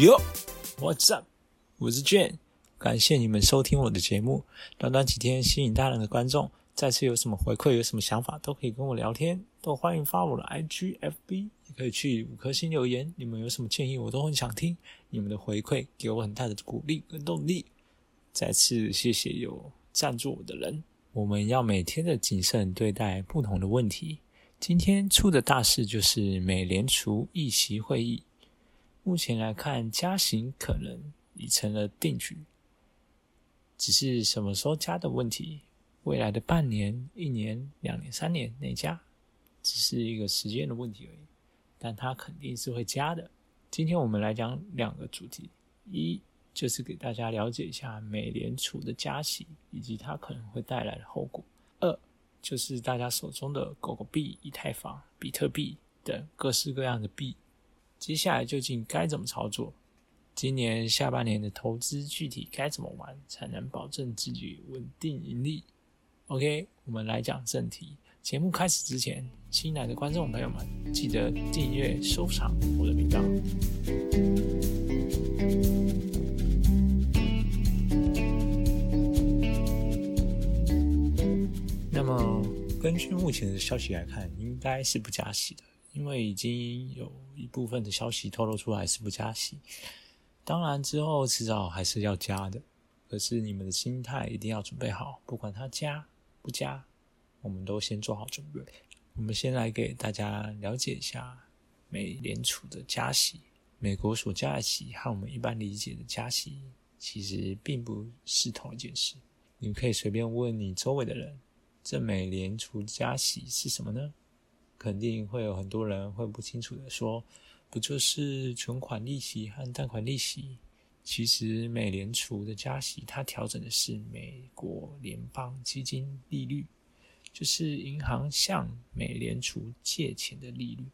Yo，What's up？我是 Jane，感谢你们收听我的节目。短短几天吸引大量的观众，再次有什么回馈、有什么想法，都可以跟我聊天，都欢迎发我的 IG、FB，也可以去五颗星留言。你们有什么建议，我都很想听。你们的回馈给我很大的鼓励跟动力。再次谢谢有赞助我的人。我们要每天的谨慎对待不同的问题。今天出的大事就是美联储议席会议。目前来看，加息可能已成了定局，只是什么时候加的问题。未来的半年、一年、两年、三年内加，只是一个时间的问题而已。但它肯定是会加的。今天我们来讲两个主题：一就是给大家了解一下美联储的加息以及它可能会带来的后果；二就是大家手中的狗狗币、以太坊、比特币等各式各样的币。接下来究竟该怎么操作？今年下半年的投资具体该怎么玩，才能保证自己稳定盈利？OK，我们来讲正题。节目开始之前，新来的观众朋友们记得订阅、收藏我的频道。那么，根据目前的消息来看，应该是不加息的。因为已经有一部分的消息透露出来是不加息，当然之后迟早还是要加的。可是你们的心态一定要准备好，不管它加不加，我们都先做好准备。我们先来给大家了解一下美联储的加息。美国所加的息和我们一般理解的加息其实并不是同一件事。你可以随便问你周围的人，这美联储加息是什么呢？肯定会有很多人会不清楚的说，不就是存款利息和贷款利息？其实美联储的加息，它调整的是美国联邦基金利率，就是银行向美联储借钱的利率。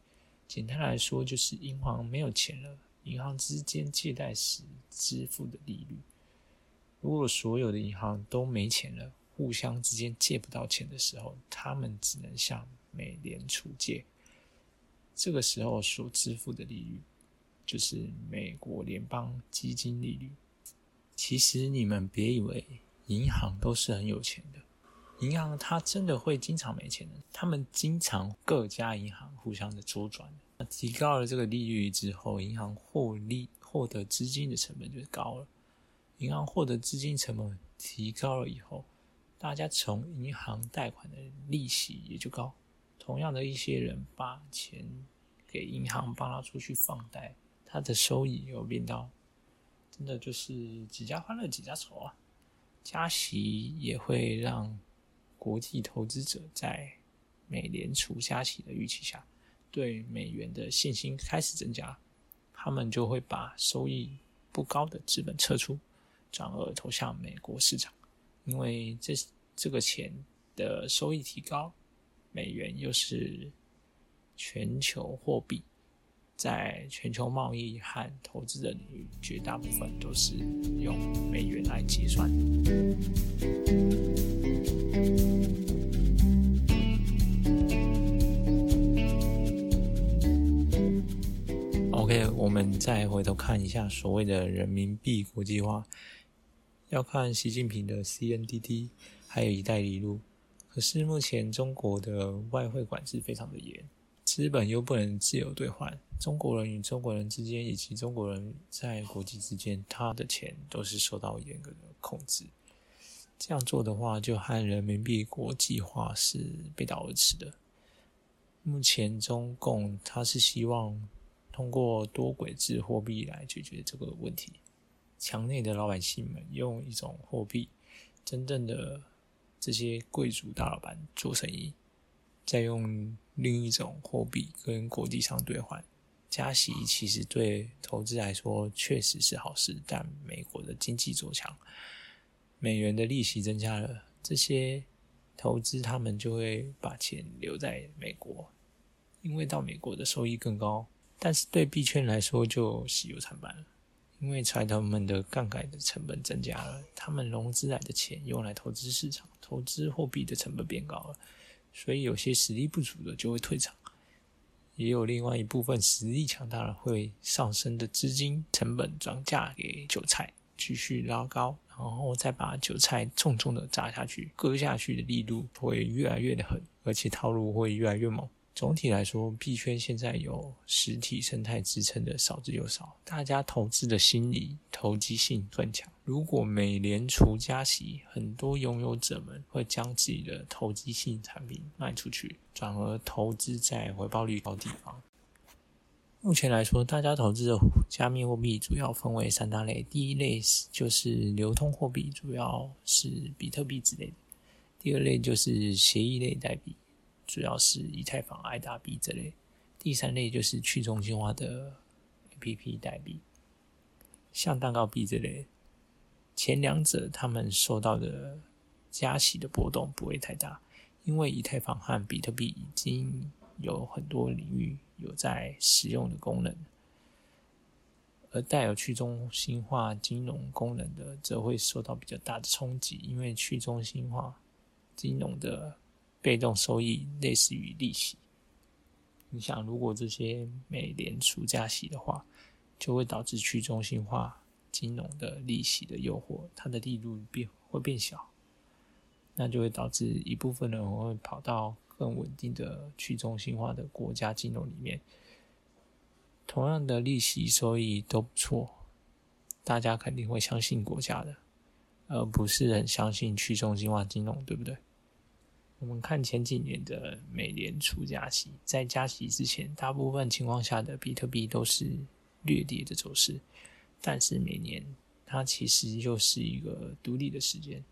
简单来说，就是银行没有钱了，银行之间借贷时支付的利率。如果所有的银行都没钱了，互相之间借不到钱的时候，他们只能向美联储借，这个时候所支付的利率就是美国联邦基金利率。其实你们别以为银行都是很有钱的，银行它真的会经常没钱的。他们经常各家银行互相的周转，那提高了这个利率之后，银行获利获得资金的成本就高了。银行获得资金成本提高了以后，大家从银行贷款的利息也就高。同样的一些人把钱给银行帮他出去放贷，他的收益有变到，真的就是几家欢乐几家愁啊！加息也会让国际投资者在美联储加息的预期下，对美元的信心开始增加，他们就会把收益不高的资本撤出，转而投向美国市场，因为这这个钱的收益提高。美元又是全球货币，在全球贸易和投资的领域，绝大部分都是用美元来结算。OK，我们再回头看一下所谓的人民币国际化，要看习近平的 CNDD，还有一带一路。可是目前中国的外汇管制非常的严，资本又不能自由兑换，中国人与中国人之间，以及中国人在国际之间，他的钱都是受到严格的控制。这样做的话，就和人民币国际化是背道而驰的。目前中共他是希望通过多轨制货币来解决这个问题，墙内的老百姓们用一种货币，真正的。这些贵族大老板做生意，再用另一种货币跟国际上兑换，加息其实对投资来说确实是好事。但美国的经济走强，美元的利息增加了，这些投资他们就会把钱留在美国，因为到美国的收益更高。但是对币圈来说就喜忧参半了。因为财团们的杠杆的成本增加了，他们融资来的钱用来投资市场，投资货币的成本变高了，所以有些实力不足的就会退场。也有另外一部分实力强大了会上升的资金成本转嫁给韭菜，继续拉高，然后再把韭菜重重的砸下去，割下去的力度会越来越的狠，而且套路会越来越猛。总体来说，币圈现在有实体生态支撑的少之又少，大家投资的心理投机性更强。如果美联储加息，很多拥有者们会将自己的投机性产品卖出去，转而投资在回报率高地方。目前来说，大家投资的加密货币主要分为三大类，第一类就是流通货币，主要是比特币之类的；第二类就是协议类代币。主要是以太坊、爱达币这类，第三类就是去中心化的 APP 代币，像蛋糕币这类。前两者他们受到的加息的波动不会太大，因为以太坊和比特币已经有很多领域有在使用的功能，而带有去中心化金融功能的，则会受到比较大的冲击，因为去中心化金融的。被动收益类似于利息。你想，如果这些美联储加息的话，就会导致去中心化金融的利息的诱惑，它的力度变会变小，那就会导致一部分人会跑到更稳定的去中心化的国家金融里面。同样的利息收益都不错，大家肯定会相信国家的，而不是很相信去中心化金融，对不对？我们看前几年的美联储加息，在加息之前，大部分情况下的比特币都是略跌的走势，但是每年它其实又是一个独立的时间。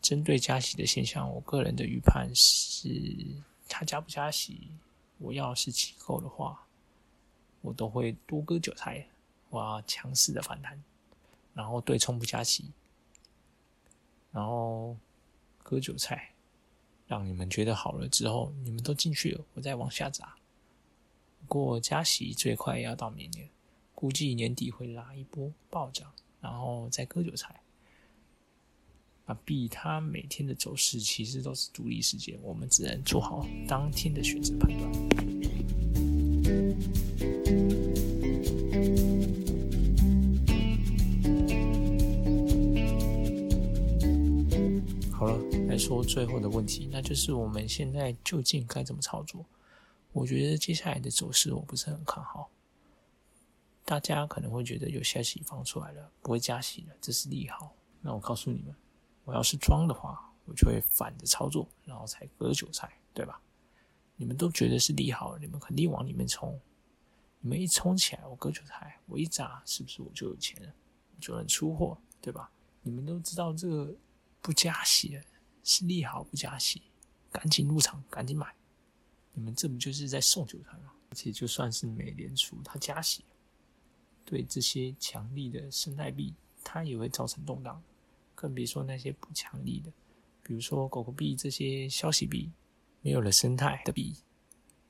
针对加息的现象，我个人的预判是，它加不加息，我要是机构的话，我都会多割韭菜，我要强势的反弹，然后对冲不加息，然后割韭菜。让你们觉得好了之后，你们都进去了，我再往下砸。不过加息最快要到明年，估计年底会拉一波暴涨，然后再割韭菜。啊，币它每天的走势其实都是独立事件，我们只能做好当天的选择判断。说最后的问题，那就是我们现在究竟该怎么操作？我觉得接下来的走势我不是很看好。大家可能会觉得有消息放出来了，不会加息了，这是利好。那我告诉你们，我要是装的话，我就会反着操作，然后才割韭菜，对吧？你们都觉得是利好，你们肯定往里面冲。你们一冲起来，我割韭菜，我一砸，是不是我就有钱了，就能出货，对吧？你们都知道这个不加息。是利好不加息，赶紧入场，赶紧买。你们这不就是在送韭菜吗？而且就算是美联储它加息，对这些强力的生态币，它也会造成动荡。更别说那些不强力的，比如说狗狗币这些消息币，没有了生态的币，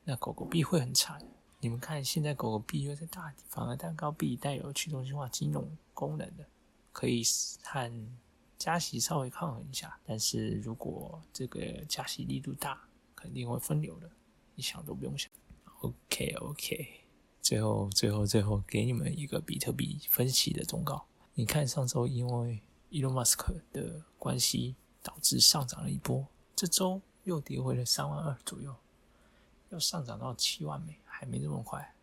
那狗狗币会很惨。你们看，现在狗狗币又在大，反而蛋糕币带有去中心化金融功能的，可以和。加息稍微抗衡一下，但是如果这个加息力度大，肯定会分流的，你想都不用想。OK OK，最后最后最后给你们一个比特币分析的忠告。你看上周因为 Elon Musk 的关系导致上涨了一波，这周又跌回了三万二左右，要上涨到七万美还没这么快。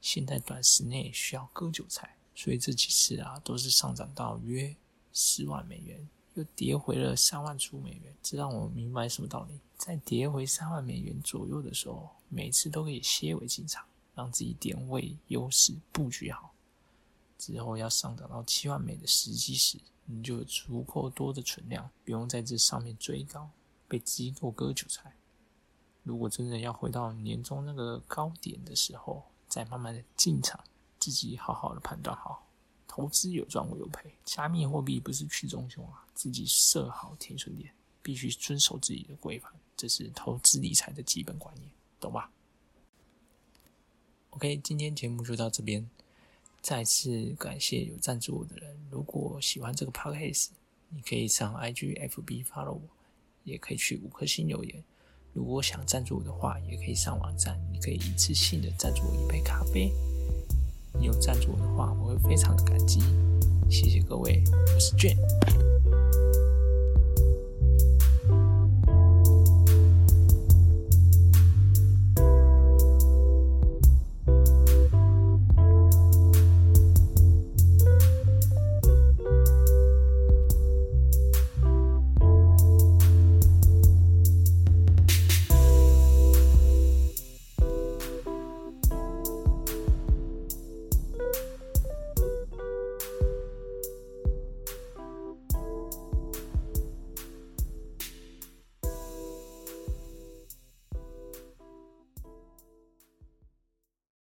现在短时内需要割韭菜，所以这几次啊都是上涨到约。十万美元又跌回了三万出美元，这让我明白什么道理？在跌回三万美元左右的时候，每次都可以歇尾进场，让自己点位优势布局好。之后要上涨到七万美的时机时，你就有足够多的存量，不用在这上面追高，被机构割韭菜。如果真的要回到年终那个高点的时候，再慢慢的进场，自己好好的判断好。投资有赚我有赔，加密货币不是去中心化，自己设好停损点，必须遵守自己的规范，这是投资理财的基本观念，懂吧？OK，今天节目就到这边，再次感谢有赞助我的人。如果喜欢这个 Podcast，你可以上 IG、FB follow 我，也可以去五颗星留言。如果想赞助我的话，也可以上网站，你可以一次性的赞助我一杯咖啡。你有赞助我的话，我会非常的感激。谢谢各位，我是卷。